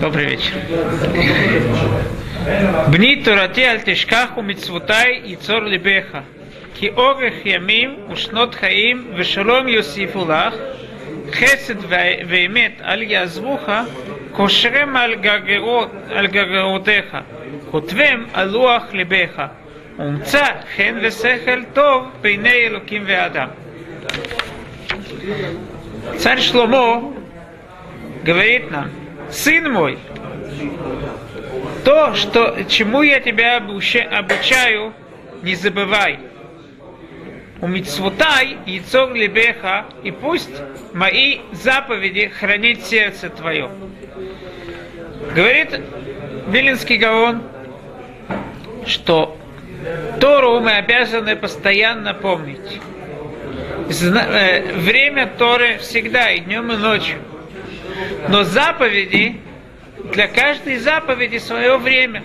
Добрый вечер. Бни турати аль тишкаху мицвутай и цор либеха. Ки орех ямим ушнот хаим вешалом יוסיפו לך, חסד ואמת אל יעזבוך, קושרם על, גרגרות, על גרגרותיך, כותבם על לוח ליבך, ומצא חן ושכל טוב בעיני אלוקים ואדם. Царь Шломо говорит нам, сын мой, то, что, чему я тебя обучаю, не забывай. У мицвутай цог лебеха, и пусть мои заповеди хранит сердце твое. Говорит Вилинский Гаон, что Тору мы обязаны постоянно помнить. Время Торы всегда, и днем, и ночью. Но заповеди, для каждой заповеди свое время.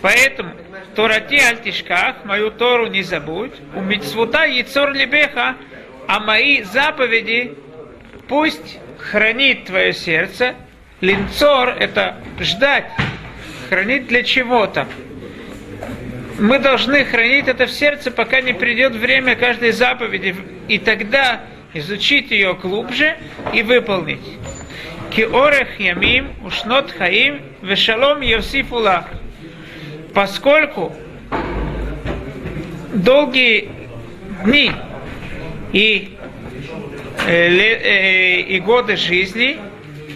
Поэтому Торати альтишках, мою Тору не забудь, у мицвута яцор лебеха, а мои заповеди пусть хранит твое сердце. Линцор – это ждать, хранить для чего-то. Мы должны хранить это в сердце, пока не придет время каждой заповеди, и тогда изучить ее глубже и выполнить. Киорех ямим, ушнот хаим, вешалом йосифулах поскольку долгие дни и, э, э, и годы жизни,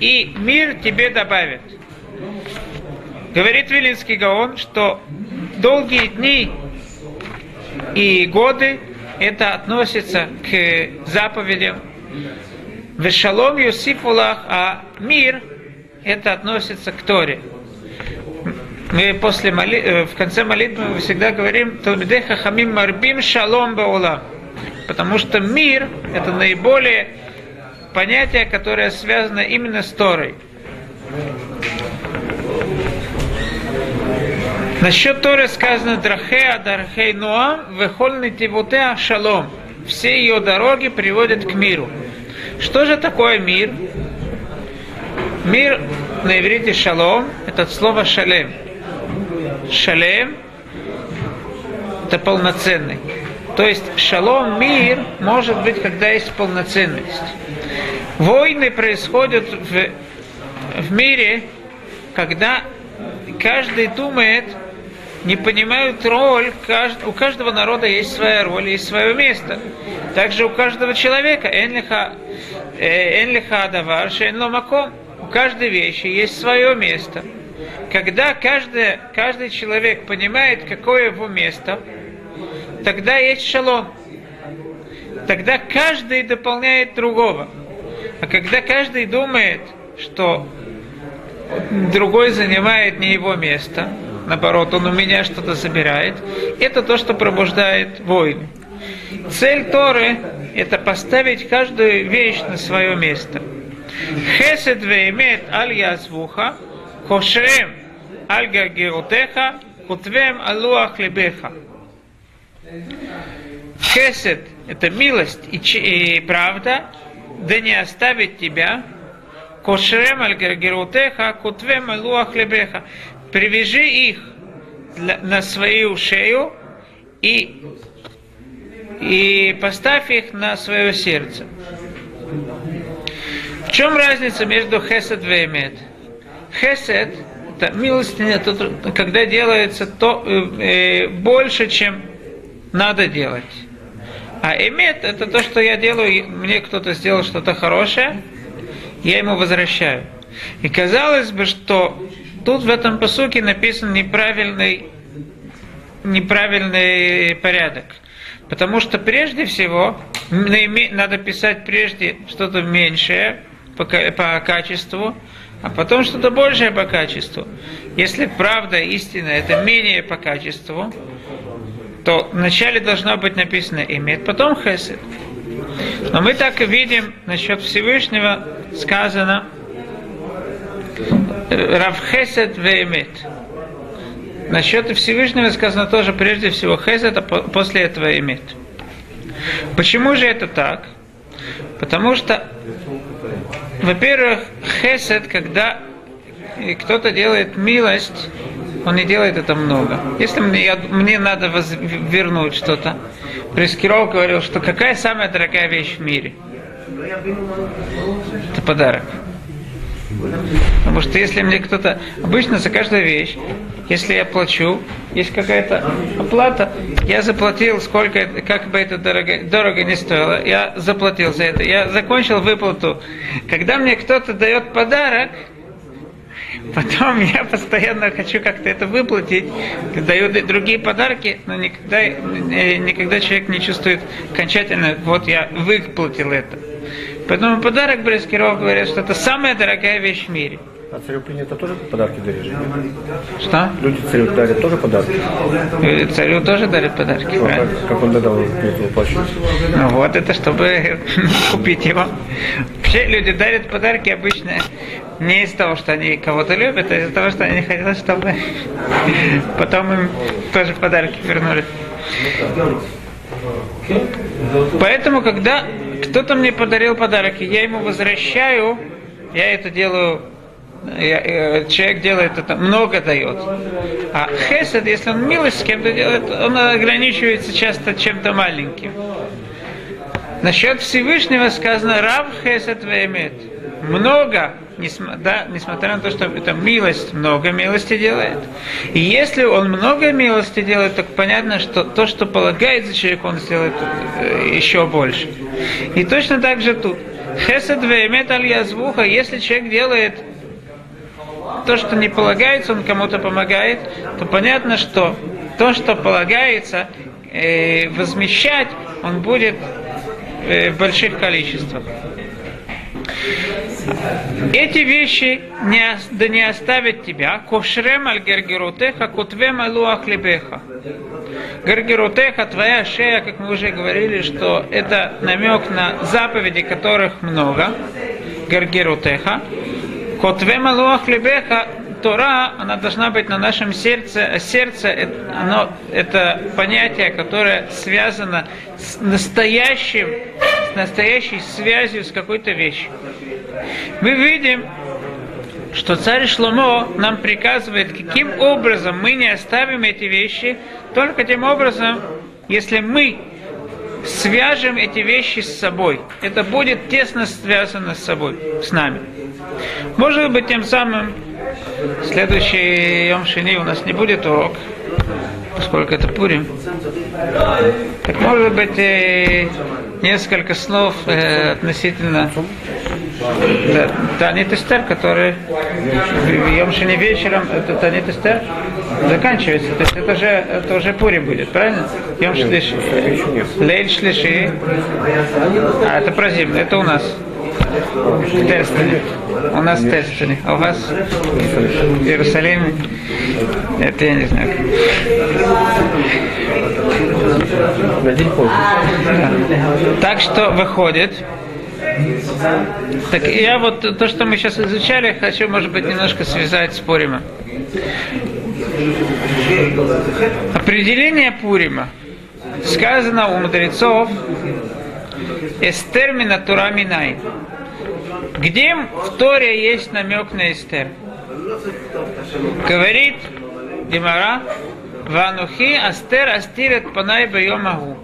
и мир тебе добавит. Говорит Вилинский Гаон, что долгие дни и годы это относится к заповедям. Вешалом Юсифулах, а мир это относится к Торе мы после моли... Э, в конце молитвы мы всегда говорим Талмидей Хахамим Марбим Шалом Баула. Потому что мир – это наиболее понятие, которое связано именно с Торой. Насчет Торы сказано Драхеа Дархей Ноам Вехольный Тивутеа Шалом. Все ее дороги приводят к миру. Что же такое мир? Мир на иврите шалом – это слово шалем шалем – это полноценный. То есть шалом, мир, может быть, когда есть полноценность. Войны происходят в, в мире, когда каждый думает, не понимают роль, у каждого народа есть своя роль, есть свое место. Также у каждого человека, энлиха э, адавар, маком, у каждой вещи есть свое место – когда каждый, каждый человек понимает, какое его место, тогда есть шалом. Тогда каждый дополняет другого. А когда каждый думает, что другой занимает не его место, наоборот, он у меня что-то забирает, это то, что пробуждает войны. Цель Торы – это поставить каждую вещь на свое место. Хесед веймет аль язвуха – кошрем аль гагеротеха, кутвем алуах лебеха. Хесед – это милость и, и правда, да не оставит тебя. Кошрем аль гагеротеха, кутвем алуах лебеха. Привяжи их на свою шею и, и поставь их на свое сердце. В чем разница между хесед и эмет? Хесед – это милостиня, это когда делается то э, э, больше, чем надо делать. А эмет – это то, что я делаю, мне кто-то сделал что-то хорошее, я ему возвращаю. И казалось бы, что тут в этом посуке написан неправильный, неправильный порядок. Потому что прежде всего надо писать прежде что-то меньшее по, качеству, а потом что-то большее по качеству. Если правда, истина, это менее по качеству, то вначале должно быть написано имет, потом хесед. Но мы так и видим, насчет Всевышнего сказано Рав Хесед веемет. Насчет Всевышнего сказано тоже прежде всего Хесед, а после этого имет. Почему же это так? Потому что во-первых, хесед, когда кто-то делает милость, он не делает это много. Если мне, я, мне надо воз, вернуть что-то, Прескиров говорил, что какая самая дорогая вещь в мире? Это подарок. Потому что если мне кто-то... Обычно за каждую вещь, если я плачу, есть какая-то оплата, я заплатил, сколько, как бы это дорого, дорого не стоило, я заплатил за это, я закончил выплату. Когда мне кто-то дает подарок, Потом я постоянно хочу как-то это выплатить, даю другие подарки, но никогда, э, никогда человек не чувствует окончательно, вот я выплатил это. Поэтому подарок Брескиров говорит, что это самая дорогая вещь в мире. А царю принято тоже подарки дарить? Что? Люди царю дарят тоже подарки? И царю тоже дарят подарки, ну, правильно? Как, как он додал эту плащу? Ну вот, это чтобы купить его. Вообще люди дарят подарки обычно не из того, что они кого-то любят, а из-за того, что они хотят, чтобы потом им тоже подарки вернули. Поэтому, когда кто-то мне подарил подарок, и я ему возвращаю, я это делаю Э, человек делает это, много дает. А хесед, если он милость с кем-то делает, он ограничивается часто чем-то маленьким. Насчет Всевышнего сказано Рав Хесед Вемет. Много, да, несмотря на то, что это милость, много милости делает. И если он много милости делает, то понятно, что то, что полагается человеку, он сделает э, еще больше. И точно так же тут. Хесед Вемет Аль Язвуха, если человек делает то, что не полагается, он кому-то помогает, то понятно, что то, что полагается, э, возмещать, он будет в больших количествах. Эти вещи не, да не оставят тебя. Ковшрем аль гергерутеха, кутвем алуах лебеха. Гергерутеха, твоя шея, как мы уже говорили, что это намек на заповеди, которых много. Гергерутеха. Котве малуах лебеха, Тора, она должна быть на нашем сердце, а сердце оно, это понятие, которое связано с настоящим, настоящей связью с какой-то вещью. Мы видим, что царь Шломо нам приказывает, каким образом мы не оставим эти вещи, только тем образом, если мы свяжем эти вещи с собой. Это будет тесно связано с собой, с нами. Может быть, тем самым следующий Йом Шини у нас не будет урок, поскольку это Пурим. Так может быть, и несколько слов э, относительно да, Танит Эстер, который в Йомшине вечером, это Танит Эстер заканчивается. То есть это уже, это уже Пури будет, правильно? Йом Шлиши. Лейль Шлиши. А это про зиму, это у нас. Терстене. У нас Терстене. А у вас в Иерусалиме? Это я не знаю. Так что выходит, так я вот то, что мы сейчас изучали, хочу, может быть, немножко связать с Пурима. Определение Пурима сказано у мудрецов Эстермина Тура Минай. Где в Торе есть намек на Эстер? Говорит Гемара, Ванухи Астер Астирет Панай Байомагу.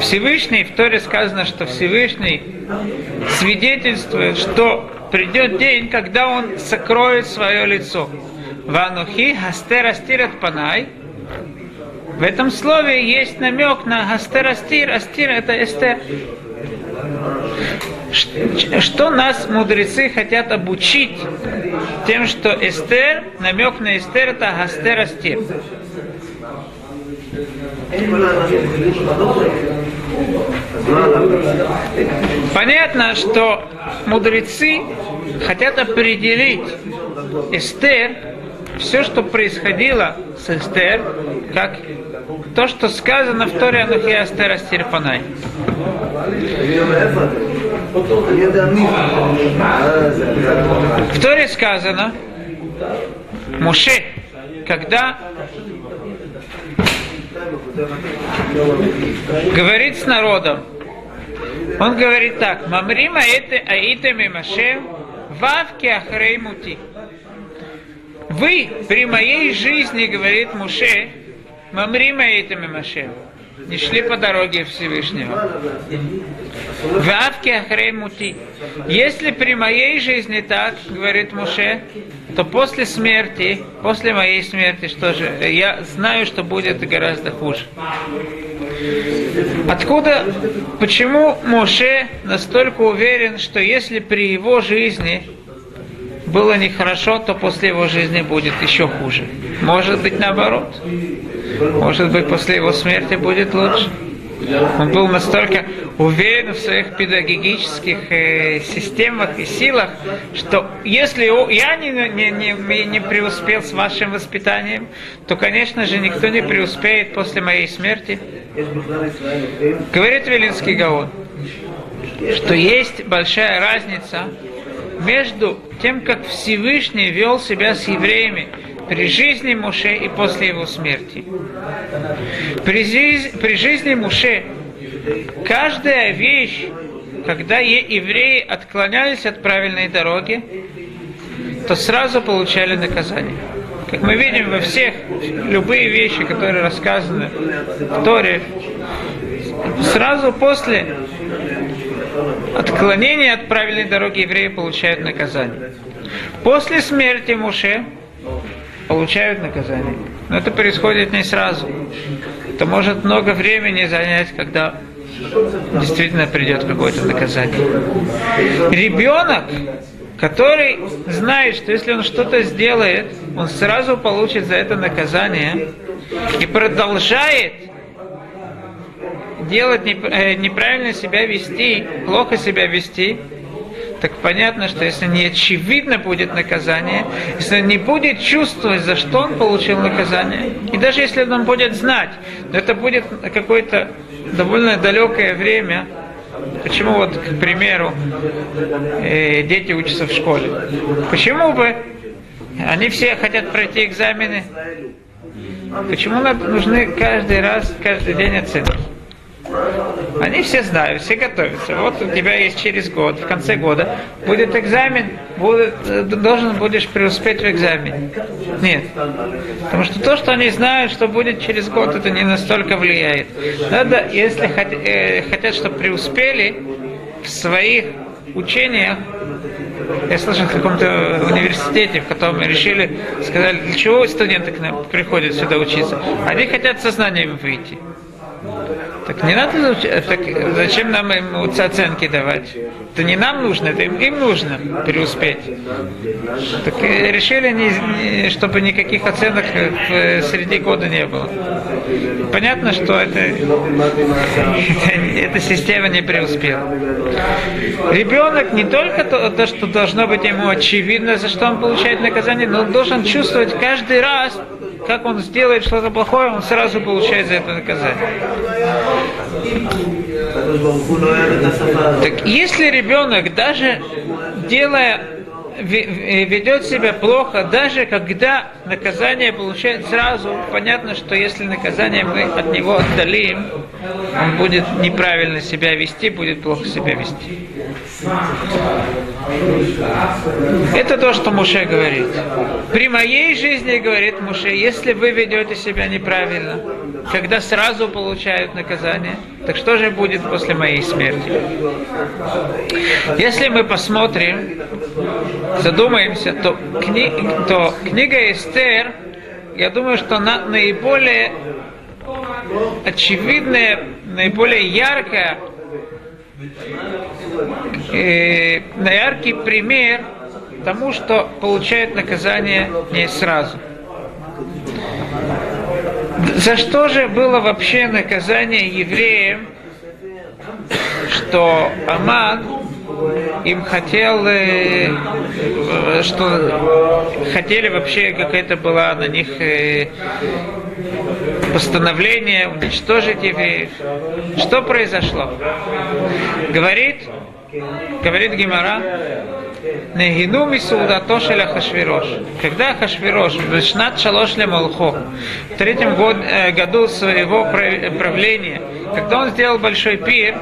Всевышний, в Торе сказано, что Всевышний свидетельствует, что придет день, когда он сокроет свое лицо. Ванухи Хастер Астирет Панай. В этом слове есть намек на Хастер Астир. Астир это Эстер. Что нас мудрецы хотят обучить тем, что Эстер, намек на Эстер это Хастер Астир. Понятно, что мудрецы хотят определить Эстер, все, что происходило с Эстер, как то, что сказано в Торе Анухи Астер Астирпанай. В Торе сказано, Муше, когда говорит с народом, Он говорит так, Мамрима это аитем и машем, вавки ахрей мути. Вы при моей жизни, говорит Муше, Мамрима этим и шли по дороге Всевышнего. Вавки ахрей мути. Если при моей жизни так, говорит Муше, то после смерти, после моей смерти, что же, я знаю, что будет гораздо хуже. Откуда, почему Моше настолько уверен, что если при его жизни было нехорошо, то после его жизни будет еще хуже? Может быть наоборот. Может быть после его смерти будет лучше. Он был настолько уверен в своих педагогических э, системах и силах, что если я не, не, не, не преуспел с вашим воспитанием, то, конечно же, никто не преуспеет после моей смерти. Говорит Велинский Гаон, что есть большая разница между тем, как Всевышний вел себя с евреями при жизни Муше и после его смерти. При, жизни, при жизни Муше каждая вещь, когда евреи отклонялись от правильной дороги, то сразу получали наказание. Как мы видим во всех, любые вещи, которые рассказаны в Торе, сразу после отклонения от правильной дороги евреи получают наказание. После смерти Муше получают наказание. Но это происходит не сразу. Это может много времени занять, когда действительно придет какое-то наказание. Ребенок, который знает, что если он что-то сделает, он сразу получит за это наказание и продолжает делать э, неправильно себя вести, плохо себя вести, так понятно, что если не очевидно будет наказание, если он не будет чувствовать, за что он получил наказание, и даже если он будет знать, но это будет какое-то довольно далекое время, Почему вот, к примеру, э, дети учатся в школе? Почему бы они все хотят пройти экзамены? Почему нужны каждый раз, каждый день оценки? Они все знают, все готовятся. Вот у тебя есть через год, в конце года, будет экзамен, будет, э, должен будешь преуспеть в экзамене. Нет. Потому что то, что они знают, что будет через год, это не настолько влияет. Надо, если э, хотят, чтобы преуспели в своих учениях, я слышал в каком-то университете, в котором решили, сказали, для чего студенты к нам приходят сюда учиться? Они хотят со знаниями выйти. Так не надо, так зачем нам им оценки давать? Это не нам нужно, это им, им нужно преуспеть. Так решили, не, чтобы никаких оценок среди года не было. Понятно, что это, эта система не преуспела. Ребенок не только то, то, что должно быть ему очевидно, за что он получает наказание, но он должен чувствовать каждый раз, как он сделает что-то плохое, он сразу получает за это наказание. Так если ребенок даже делая ведет себя плохо, даже когда наказание получает сразу, понятно, что если наказание мы от него отдалим, он будет неправильно себя вести, будет плохо себя вести. Это то, что Муше говорит. При моей жизни, говорит Муше, если вы ведете себя неправильно, когда сразу получают наказание, так что же будет после моей смерти? Если мы посмотрим, задумаемся, то, кни, то книга Эстер, я думаю, что она наиболее очевидная, наиболее яркая, э, яркий пример тому, что получает наказание не сразу. За что же было вообще наказание евреям, что Аман им хотел, э, что хотели вообще, как это была на них э, постановление уничтожить евреев. Что произошло? Говорит, говорит Гимара, Негину мисулдато шеля Хашвирош. Когда Хашвирош, Вишнат Шалош Молхо, в третьем год, э, году своего правления, когда он сделал большой пир,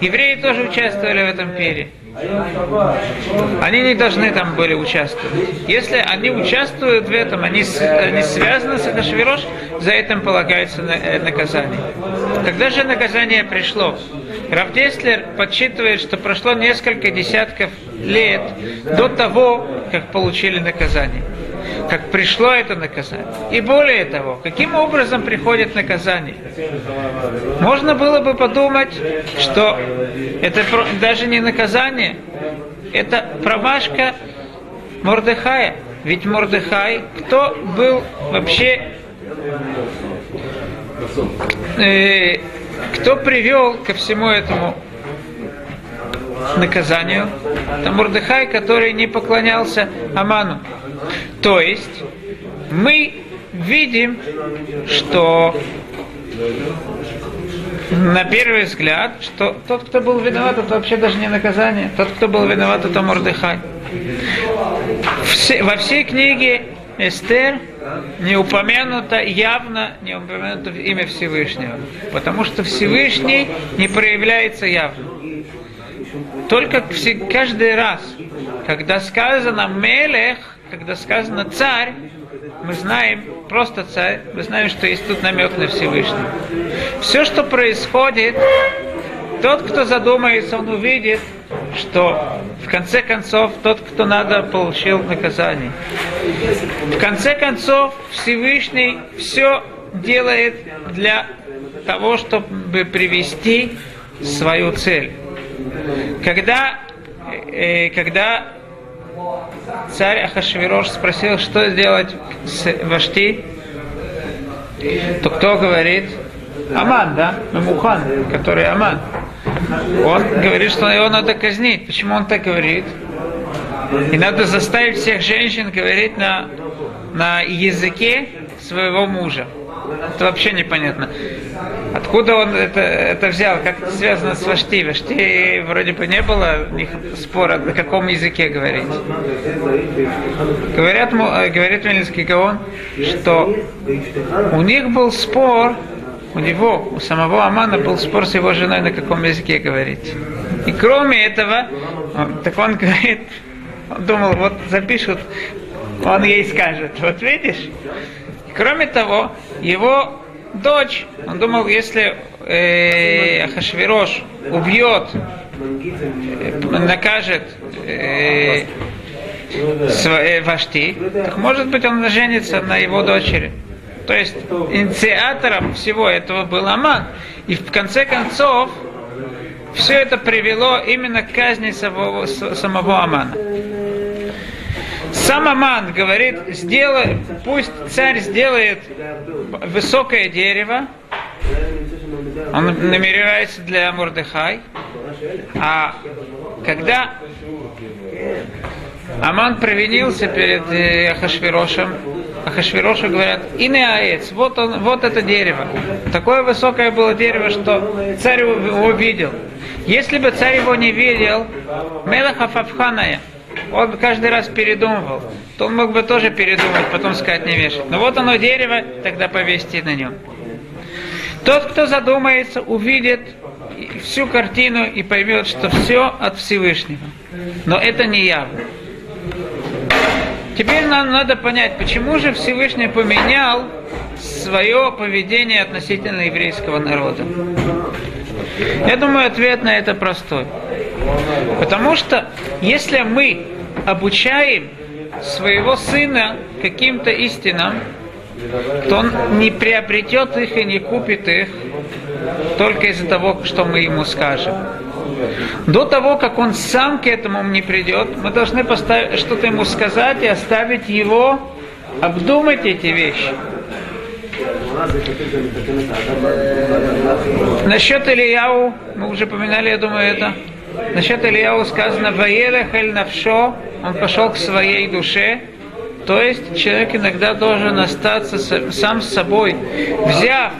Евреи тоже участвовали в этом пире. Они не должны там были участвовать. Если они участвуют в этом, они, они связаны с Ахашвирош, за этим полагается э, наказание. Когда же наказание пришло? Равдеслер подсчитывает, что прошло несколько десятков лет до того, как получили наказание. Как пришло это наказание. И более того, каким образом приходит наказание? Можно было бы подумать, что это даже не наказание, это промашка Мордыхая. Ведь Мордыхай, кто был вообще, э, кто привел ко всему этому наказанию? Это Мордыхай, который не поклонялся Аману. То есть мы видим, что на первый взгляд, что тот, кто был виноват, это вообще даже не наказание. Тот, кто был виноват, это Мордыхай. Все- во всей книге Эстер не упомянуто явно, не упомянуто имя Всевышнего. Потому что Всевышний не проявляется явно. Только каждый раз, когда сказано Мелех, когда сказано царь, мы знаем, просто царь, мы знаем, что есть тут намек на Всевышнего. Все, что происходит, тот, кто задумается, он увидит, что в конце концов тот, кто надо, получил наказание. В конце концов Всевышний все делает для того, чтобы привести свою цель. Когда, э, когда царь Ахашвирош спросил, что сделать с Вашти, то кто говорит? Аман, да? Мамухан, который Аман. Он говорит, что его надо казнить. Почему он так говорит? И надо заставить всех женщин говорить на, на языке своего мужа. Это вообще непонятно. Откуда он это, это взял? Как это связано с Вашти? Вашти вроде бы не было у них спора, на каком языке говорить. Говорят, э, говорит Вильнинский Гаон, что у них был спор, у него, у самого Амана был спор с его женой, на каком языке говорить. И кроме этого, он- так он говорит, он думал, вот запишут, он ей скажет, вот видишь? И кроме того, его дочь, он думал, если э, Ахашвирош убьет, э, накажет э, сва- э, Вашти, так может быть он женится на его дочери. То есть инициатором всего этого был Аман. И в конце концов все это привело именно к казни самого, самого Амана. Сам Аман говорит, сделай, пусть царь сделает высокое дерево, он намеревается для Мордыхай, а когда Аман провинился перед э, Ахашвирошем. Ахашвирошу говорят, и не аец, вот, он, вот это дерево. Такое высокое было дерево, что царь его его видел. Если бы царь его не видел, Мелаха Фавханая, он каждый раз передумывал, то он мог бы тоже передумать, потом сказать не вешать. Но вот оно дерево, тогда повесьте на нем. Тот, кто задумается, увидит всю картину и поймет, что все от Всевышнего. Но это не явно. Теперь нам надо понять, почему же Всевышний поменял свое поведение относительно еврейского народа. Я думаю, ответ на это простой. Потому что если мы обучаем своего сына каким-то истинам, то он не приобретет их и не купит их только из-за того, что мы ему скажем. До того, как он сам к этому не придет, мы должны поставить, что-то ему сказать и оставить его обдумать эти вещи. Насчет Ильяу, мы уже поминали, я думаю, это. Насчет Ильяу сказано, «Ваелех эль навшо», он пошел к своей душе, то есть человек иногда должен остаться сам с собой, взяв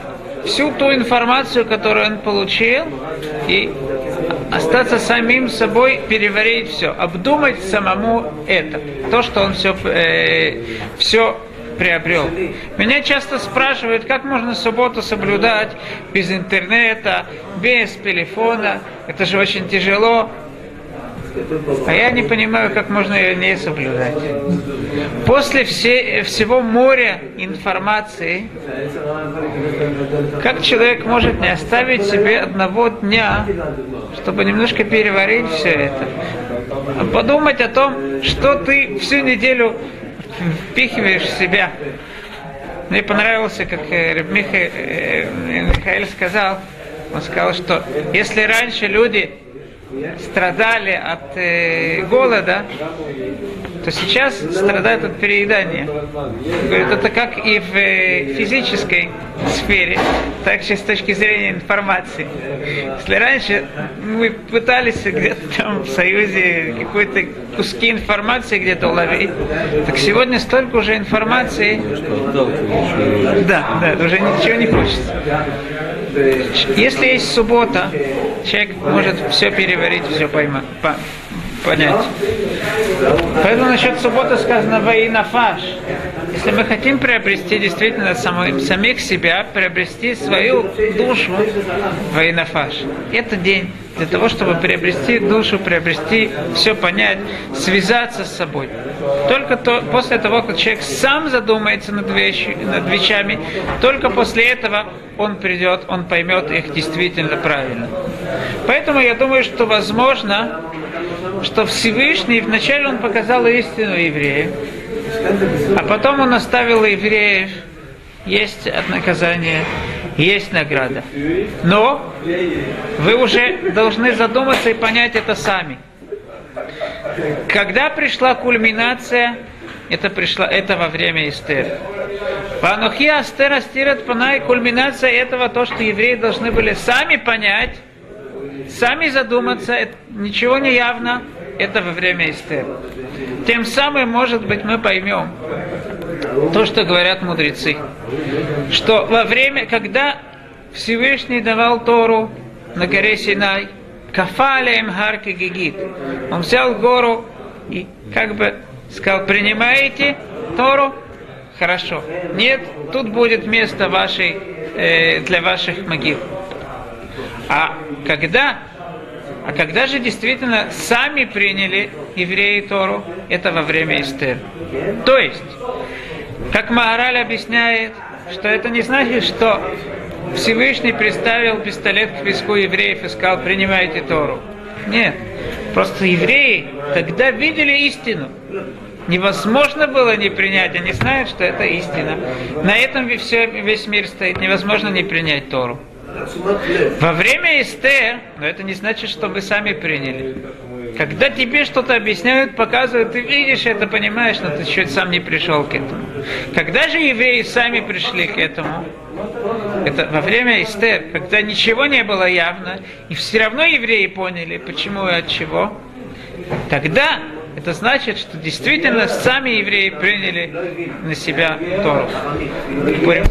всю ту информацию, которую он получил, и остаться самим собой, переварить все, обдумать самому это, то, что он все, все приобрел. Меня часто спрашивают, как можно субботу соблюдать без интернета, без телефона. Это же очень тяжело. А я не понимаю, как можно ее не соблюдать. После все, всего моря информации, как человек может не оставить себе одного дня, чтобы немножко переварить все это, а подумать о том, что ты всю неделю впихиваешь в себя. Мне понравилось, как э, Миха, э, Михаил сказал, он сказал, что если раньше люди страдали от э, голода, то сейчас страдают от переедания. Говорит, это как и в э, физической сфере, так же с точки зрения информации. Если раньше мы пытались где-то там в Союзе какой-то куски информации где-то уловить, так сегодня столько уже информации. Да, да, уже ничего не хочется. Если есть суббота, человек может все переварить, все поймать, по, понять. Поэтому насчет субботы сказано «Ваинафаш». Если мы хотим приобрести действительно самих, самих себя, приобрести свою душу «Ваинафаш», это день для того, чтобы приобрести душу, приобрести все понять, связаться с собой. Только то, после того, как человек сам задумается над, вещи, над вещами, только после этого он придет, он поймет их действительно правильно. Поэтому я думаю, что возможно, что Всевышний вначале он показал истину евреев, а потом он оставил евреев есть наказание, есть награда. Но вы уже должны задуматься и понять это сами. Когда пришла кульминация, это пришла это во время Эстер. Ванухи Астер Астират Панай, кульминация этого, то, что евреи должны были сами понять, сами задуматься, ничего не явно, это во время Эстер. Тем самым, может быть, мы поймем то, что говорят мудрецы, что во время, когда Всевышний давал Тору на горе Синай, Кафалеем Харки Гигит, он взял гору и как бы сказал, принимаете Тору? Хорошо. Нет, тут будет место вашей, э, для ваших могил. А когда а когда же действительно сами приняли евреи Тору, это во время Эстер. То есть, как Маораль объясняет, что это не значит, что Всевышний приставил пистолет к виску евреев и сказал, принимайте Тору. Нет. Просто евреи тогда видели истину. Невозможно было не принять, они знают, что это истина. На этом все, весь мир стоит. Невозможно не принять Тору. Во время Эстер, но это не значит, что вы сами приняли. Когда тебе что-то объясняют, показывают, ты видишь это, понимаешь, но ты чуть сам не пришел к этому. Когда же евреи сами пришли к этому? Это во время Эстер, когда ничего не было явно, и все равно евреи поняли, почему и от чего. Тогда это значит, что действительно сами евреи приняли на себя Тору. Будем